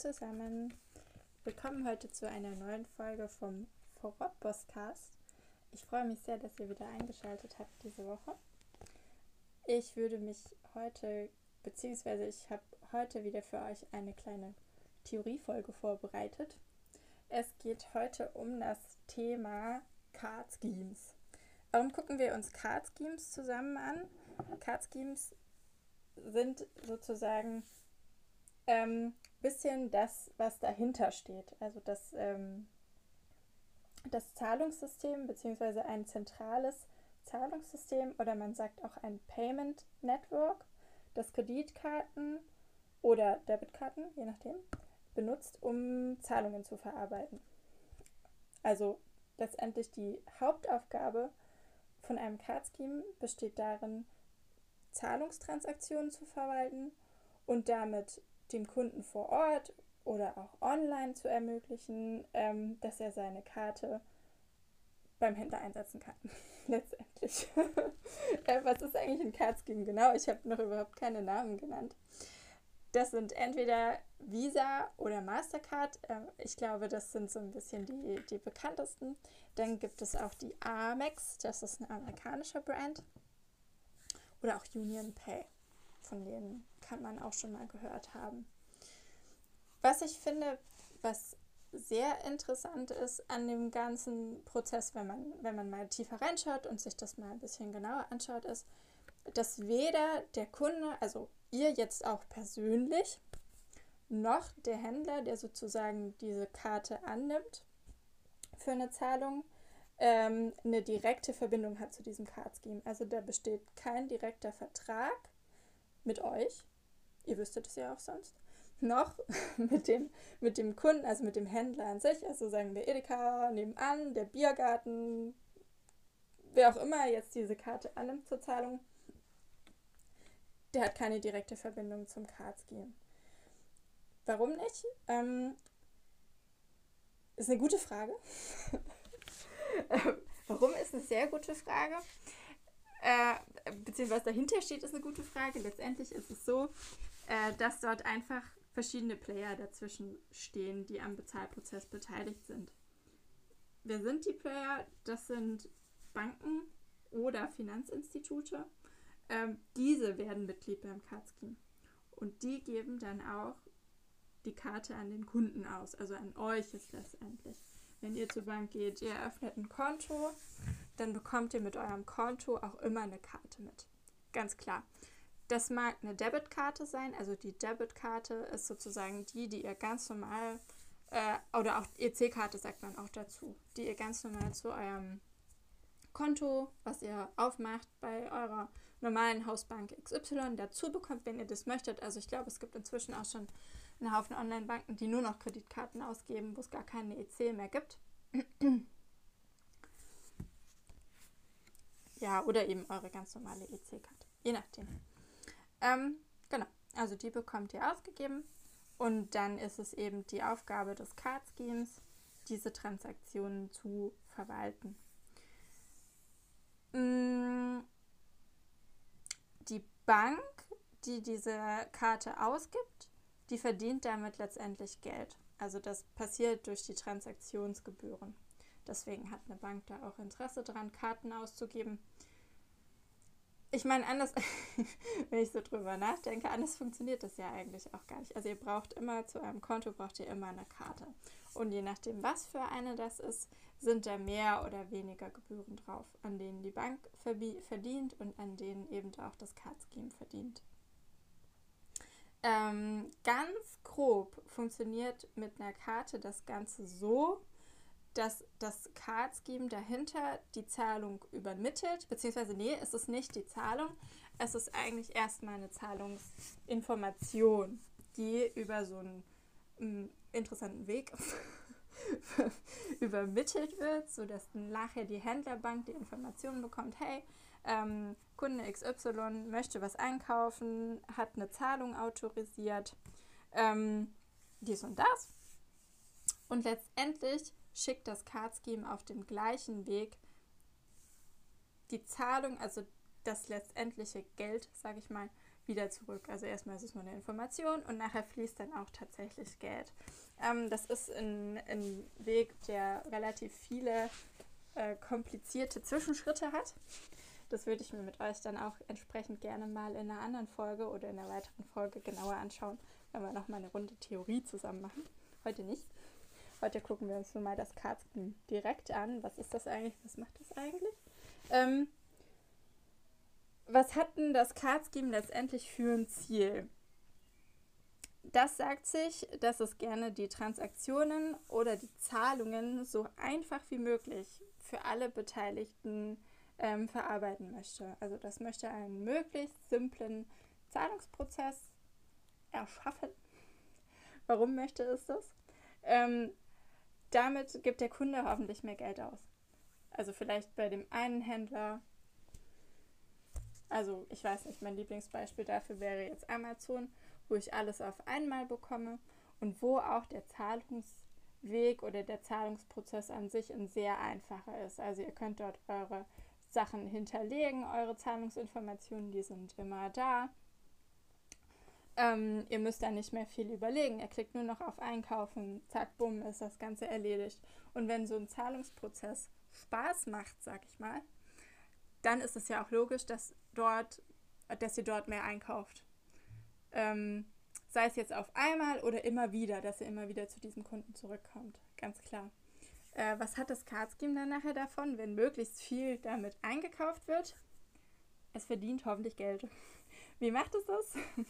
zusammen. Willkommen heute zu einer neuen Folge vom Vorrot-Bosscast. Ich freue mich sehr, dass ihr wieder eingeschaltet habt diese Woche. Ich würde mich heute, beziehungsweise ich habe heute wieder für euch eine kleine Theoriefolge vorbereitet. Es geht heute um das Thema Card Schemes. Warum gucken wir uns Card Schemes zusammen an? Card Schemes sind sozusagen ähm, bisschen das, was dahinter steht. Also das, ähm, das Zahlungssystem beziehungsweise ein zentrales Zahlungssystem oder man sagt auch ein Payment Network, das Kreditkarten oder Debitkarten, je nachdem, benutzt, um Zahlungen zu verarbeiten. Also letztendlich die Hauptaufgabe von einem Card Scheme besteht darin, Zahlungstransaktionen zu verwalten und damit dem Kunden vor Ort oder auch online zu ermöglichen, ähm, dass er seine Karte beim Händler einsetzen kann. Letztendlich. äh, was ist eigentlich ein Card genau? Ich habe noch überhaupt keine Namen genannt. Das sind entweder Visa oder Mastercard. Äh, ich glaube, das sind so ein bisschen die, die bekanntesten. Dann gibt es auch die Amex, das ist ein amerikanischer Brand. Oder auch Union Pay. Von denen kann man auch schon mal gehört haben. Was ich finde, was sehr interessant ist an dem ganzen Prozess, wenn man, wenn man mal tiefer reinschaut und sich das mal ein bisschen genauer anschaut, ist, dass weder der Kunde, also ihr jetzt auch persönlich, noch der Händler, der sozusagen diese Karte annimmt für eine Zahlung, ähm, eine direkte Verbindung hat zu diesem Card Scheme. Also da besteht kein direkter Vertrag mit euch, ihr wüsstet es ja auch sonst, noch mit dem, mit dem Kunden, also mit dem Händler an sich, also sagen wir Edeka nebenan, der Biergarten, wer auch immer jetzt diese Karte annimmt zur Zahlung, der hat keine direkte Verbindung zum Scheme. Warum nicht? Ähm, ist eine gute Frage. Warum ist eine sehr gute Frage? Äh, beziehungsweise dahinter steht, ist eine gute Frage. Letztendlich ist es so, äh, dass dort einfach verschiedene Player dazwischen stehen, die am Bezahlprozess beteiligt sind. Wer sind die Player? Das sind Banken oder Finanzinstitute. Ähm, diese werden Mitglied beim Card Scheme. Und die geben dann auch die Karte an den Kunden aus. Also an euch ist letztendlich. Wenn ihr zur Bank geht, ihr eröffnet ein Konto, dann bekommt ihr mit eurem Konto auch immer eine Karte mit. Ganz klar. Das mag eine Debitkarte sein, also die Debitkarte ist sozusagen die, die ihr ganz normal, äh, oder auch EC-Karte sagt man auch dazu, die ihr ganz normal zu eurem Konto, was ihr aufmacht bei eurer normalen Hausbank XY dazu bekommt, wenn ihr das möchtet. Also ich glaube, es gibt inzwischen auch schon einen Haufen Online-Banken, die nur noch Kreditkarten ausgeben, wo es gar keine EC mehr gibt. ja, oder eben eure ganz normale EC-Karte. Je nachdem. Ähm, genau, also die bekommt ihr ausgegeben und dann ist es eben die Aufgabe des Card Schemes, diese Transaktionen zu verwalten. Mm, die Bank, die diese Karte ausgibt, die verdient damit letztendlich Geld. Also das passiert durch die Transaktionsgebühren. Deswegen hat eine Bank da auch Interesse daran, Karten auszugeben ich meine, anders, wenn ich so drüber nachdenke, anders funktioniert das ja eigentlich auch gar nicht. Also ihr braucht immer, zu eurem Konto braucht ihr immer eine Karte. Und je nachdem, was für eine das ist, sind da mehr oder weniger Gebühren drauf, an denen die Bank verdient und an denen eben auch das Card Scheme verdient. Ähm, ganz grob funktioniert mit einer Karte das Ganze so, dass das Card Scheme dahinter die Zahlung übermittelt, beziehungsweise nee, es ist nicht die Zahlung, es ist eigentlich erstmal eine Zahlungsinformation, die über so einen m, mm, interessanten Weg übermittelt wird, sodass nachher die Händlerbank die Informationen bekommt, hey, ähm, Kunde XY möchte was einkaufen, hat eine Zahlung autorisiert, ähm, dies und das. Und letztendlich schickt das Card Scheme auf dem gleichen Weg die Zahlung, also das letztendliche Geld, sage ich mal, wieder zurück. Also erstmal ist es nur eine Information und nachher fließt dann auch tatsächlich Geld. Ähm, das ist ein, ein Weg, der relativ viele äh, komplizierte Zwischenschritte hat. Das würde ich mir mit euch dann auch entsprechend gerne mal in einer anderen Folge oder in einer weiteren Folge genauer anschauen, wenn wir nochmal eine Runde Theorie zusammen machen. Heute nicht. Heute gucken wir uns nur mal das Scheme direkt an. Was ist das eigentlich? Was macht das eigentlich? Ähm, was hat denn das Card Scheme letztendlich für ein Ziel? Das sagt sich, dass es gerne die Transaktionen oder die Zahlungen so einfach wie möglich für alle Beteiligten ähm, verarbeiten möchte. Also das möchte einen möglichst simplen Zahlungsprozess erschaffen. Warum möchte es das? Ähm, damit gibt der Kunde hoffentlich mehr Geld aus. Also vielleicht bei dem einen Händler, also ich weiß nicht, mein Lieblingsbeispiel dafür wäre jetzt Amazon, wo ich alles auf einmal bekomme und wo auch der Zahlungsweg oder der Zahlungsprozess an sich ein sehr einfacher ist. Also ihr könnt dort eure Sachen hinterlegen, eure Zahlungsinformationen, die sind immer da. Ähm, ihr müsst da nicht mehr viel überlegen. Ihr klickt nur noch auf Einkaufen, zack, bumm, ist das Ganze erledigt. Und wenn so ein Zahlungsprozess Spaß macht, sag ich mal, dann ist es ja auch logisch, dass dort, dass ihr dort mehr einkauft. Ähm, sei es jetzt auf einmal oder immer wieder, dass ihr immer wieder zu diesem Kunden zurückkommt. Ganz klar. Äh, was hat das Card Scheme dann nachher davon, wenn möglichst viel damit eingekauft wird? Es verdient hoffentlich Geld. Wie macht es das?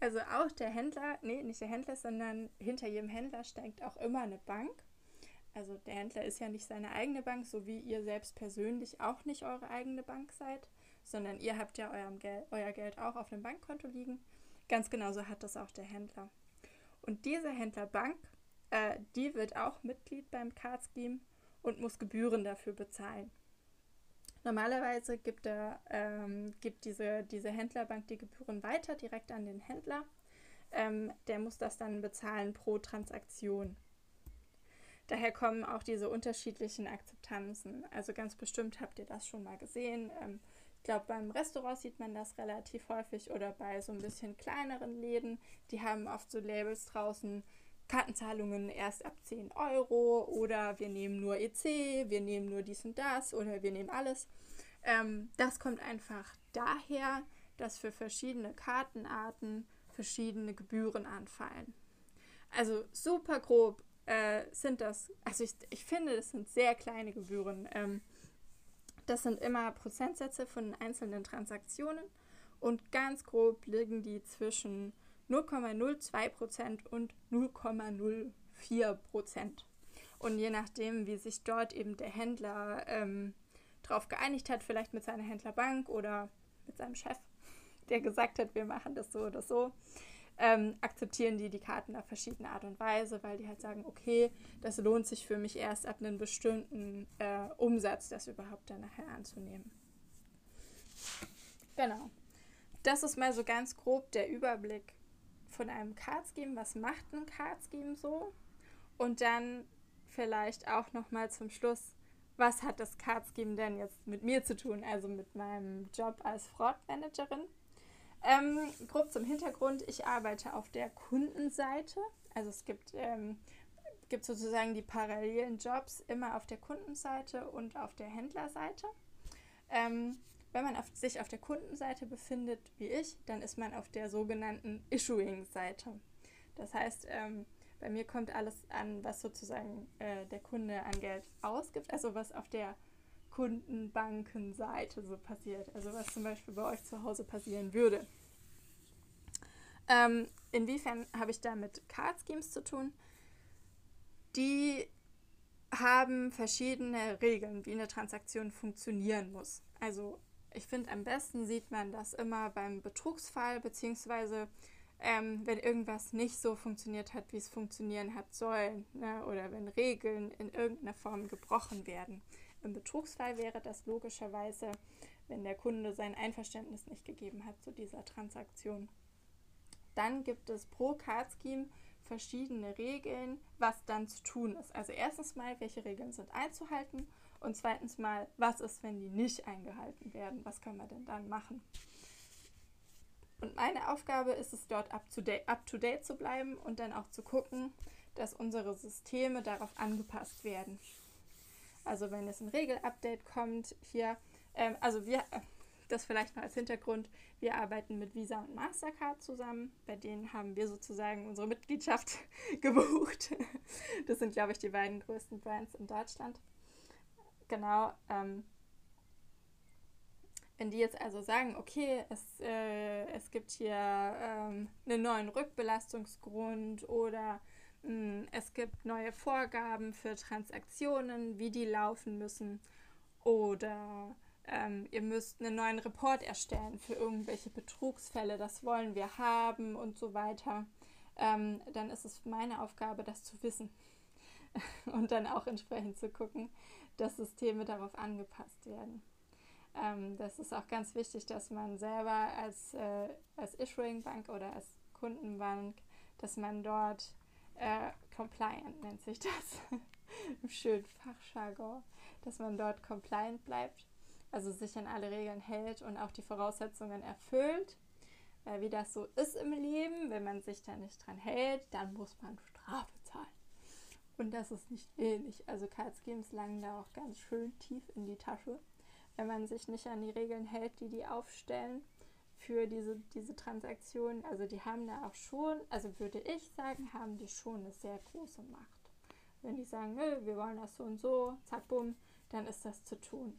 Also auch der Händler, nee, nicht der Händler, sondern hinter jedem Händler steckt auch immer eine Bank. Also der Händler ist ja nicht seine eigene Bank, so wie ihr selbst persönlich auch nicht eure eigene Bank seid, sondern ihr habt ja eurem Gel euer Geld auch auf dem Bankkonto liegen. Ganz genauso hat das auch der Händler. Und diese Händlerbank, äh, die wird auch Mitglied beim Card Scheme und muss Gebühren dafür bezahlen. Normalerweise gibt, der, ähm, gibt diese, diese Händlerbank die Gebühren weiter direkt an den Händler. Ähm, der muss das dann bezahlen pro Transaktion. Daher kommen auch diese unterschiedlichen Akzeptanzen. Also ganz bestimmt habt ihr das schon mal gesehen. Ähm, glaube, beim Restaurant sieht man das relativ häufig oder bei so ein bisschen kleineren Läden. Die haben oft so Labels draußen, Kartenzahlungen erst ab 10 Euro oder wir nehmen nur EC, wir nehmen nur dies und das oder wir nehmen alles. Ähm, das kommt einfach daher, dass für verschiedene Kartenarten verschiedene Gebühren anfallen. Also super grob äh, sind das, also ich, ich finde, das sind sehr kleine Gebühren. Ähm, das sind immer Prozentsätze von einzelnen Transaktionen und ganz grob liegen die zwischen 0,02% und 0,04%. Und je nachdem, wie sich dort eben der Händler ähm, darauf geeinigt hat, vielleicht mit seiner Händlerbank oder mit seinem Chef, der gesagt hat, wir machen das so oder so, ähm, akzeptieren die die Karten auf verschiedene Art und Weise, weil die halt sagen, okay, das lohnt sich für mich erst ab einem bestimmten äh, Umsatz, das überhaupt dann nachher anzunehmen. Genau. Das ist mal so ganz grob der Überblick von einem Card Scheme, was macht ein Card Scheme so? Und dann vielleicht auch noch mal zum Schluss, was hat das Card Scheme denn jetzt mit mir zu tun, also mit meinem Job als Fraudmanagerin? Ähm, grob zum Hintergrund, ich arbeite auf der Kundenseite. Also es gibt, ähm, gibt sozusagen die parallelen Jobs immer auf der Kundenseite und auf der Händlerseite. Ähm, wenn man auf, sich auf der Kundenseite befindet, wie ich, dann ist man auf der sogenannten Issuing-Seite. Das heißt, ähm, bei mir kommt alles an, was sozusagen äh, der Kunde an Geld ausgibt, also was auf der Kundenbankenseite so passiert, also was zum Beispiel bei euch zu Hause passieren würde. Ähm, inwiefern habe ich da mit Card Schemes zu tun? Die haben verschiedene Regeln, wie eine Transaktion funktionieren muss. Also ich finde, am besten sieht man das immer beim Betrugsfall, beziehungsweise ähm, wenn irgendwas nicht so funktioniert hat, wie es funktionieren hat sollen, ne? oder wenn Regeln in irgendeiner Form gebrochen werden. Im Betrugsfall wäre das logischerweise, wenn der Kunde sein Einverständnis nicht gegeben hat zu dieser Transaktion. Dann gibt es pro Card Scheme verschiedene Regeln, was dann zu tun ist. Also erstens mal, welche Regeln sind einzuhalten und zweitens mal, was ist, wenn die nicht eingehalten werden? Was können wir denn dann machen? Und meine Aufgabe ist es, dort up to, date, up to zu bleiben und dann auch zu gucken, dass unsere Systeme darauf angepasst werden. Also wenn es ein Regelupdate kommt, hier, ähm, also wir, das vielleicht noch als Hintergrund, wir arbeiten mit Visa und Mastercard zusammen. Bei denen haben wir sozusagen unsere Mitgliedschaft gebucht. Das sind, glaube ich, die beiden größten Brands in Deutschland. Genau. Ähm, wenn die jetzt also sagen, okay, es, äh, es gibt hier ähm, einen neuen Rückbelastungsgrund oder es gibt neue Vorgaben für Transaktionen, wie die laufen müssen oder ähm, ihr müsst einen neuen Report erstellen für irgendwelche Betrugsfälle, das wollen wir haben und so weiter, ähm, dann ist es meine Aufgabe, das zu wissen und dann auch entsprechend zu gucken, dass Systeme darauf angepasst werden. Ähm, das ist auch ganz wichtig, dass man selber als, äh, als Issuing Bank oder als Kundenbank, dass man dort äh, compliant nennt sich das im schönen Fachjargon, dass man dort compliant bleibt, also sich an alle Regeln hält und auch die Voraussetzungen erfüllt. Weil wie das so ist im Leben, wenn man sich da nicht dran hält, dann muss man Strafe zahlen. Und das ist nicht wenig. Also Card Schemes langen da auch ganz schön tief in die Tasche wenn man sich nicht an die Regeln hält, die die aufstellen für diese, diese Transaktion. Also die haben da auch schon, also würde ich sagen, haben die schon eine sehr große Macht. Wenn die sagen, nö, wir wollen das so und so, zack, bumm, dann ist das zu tun.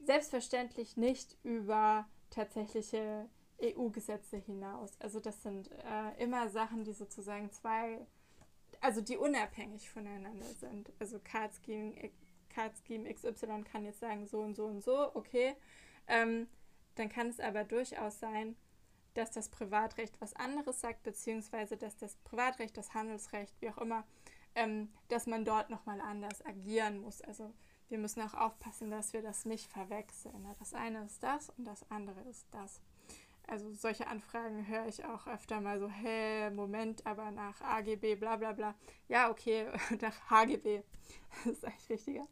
Selbstverständlich nicht über tatsächliche EU-Gesetze hinaus. Also das sind äh, immer Sachen, die sozusagen zwei, also die unabhängig voneinander sind. Also Card Scheme Card Scheme XY kann jetzt sagen, so und so und so, okay. Ähm, dann kann es aber durchaus sein, dass das Privatrecht was anderes sagt, beziehungsweise dass das Privatrecht, das Handelsrecht, wie auch immer, ähm, dass man dort nochmal anders agieren muss. Also wir müssen auch aufpassen, dass wir das nicht verwechseln. Das eine ist das und das andere ist das. Also solche Anfragen höre ich auch öfter mal so, hä, Moment, aber nach AGB, bla bla bla. Ja, okay, nach HGB. Das ist eigentlich richtiger.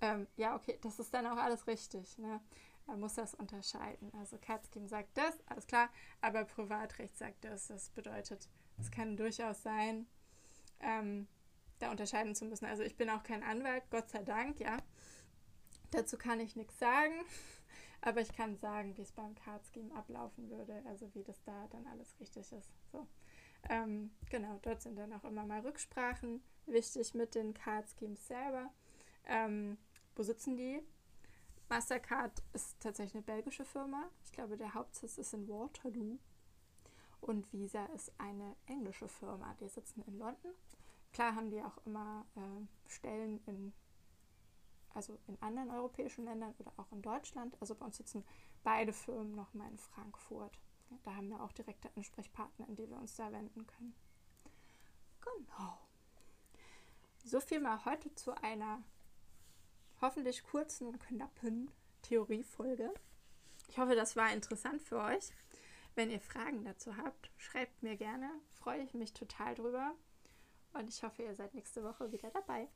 Ähm, ja, okay, das ist dann auch alles richtig. Ne? Man muss das unterscheiden. Also Katzkim sagt das, alles klar, aber Privatrecht sagt das. Das bedeutet, es kann durchaus sein, ähm, da unterscheiden zu müssen. Also ich bin auch kein Anwalt, Gott sei Dank, ja. Dazu kann ich nichts sagen. Aber ich kann sagen, wie es beim Card Scheme ablaufen würde, also wie das da dann alles richtig ist. So. Ähm, genau, dort sind dann auch immer mal Rücksprachen wichtig mit den Card Schemes selber. Ähm, wo sitzen die? Mastercard ist tatsächlich eine belgische Firma. Ich glaube, der Hauptsitz ist in Waterloo. Und Visa ist eine englische Firma. Die sitzen in London. Klar haben die auch immer äh, Stellen in also in anderen europäischen Ländern oder auch in Deutschland. Also bei uns sitzen beide Firmen nochmal in Frankfurt. Da haben wir auch direkte Ansprechpartner, an die wir uns da wenden können. Genau. So viel mal heute zu einer hoffentlich kurzen und knappen Theoriefolge. Ich hoffe, das war interessant für euch. Wenn ihr Fragen dazu habt, schreibt mir gerne. Freue ich mich total drüber. Und ich hoffe, ihr seid nächste Woche wieder dabei.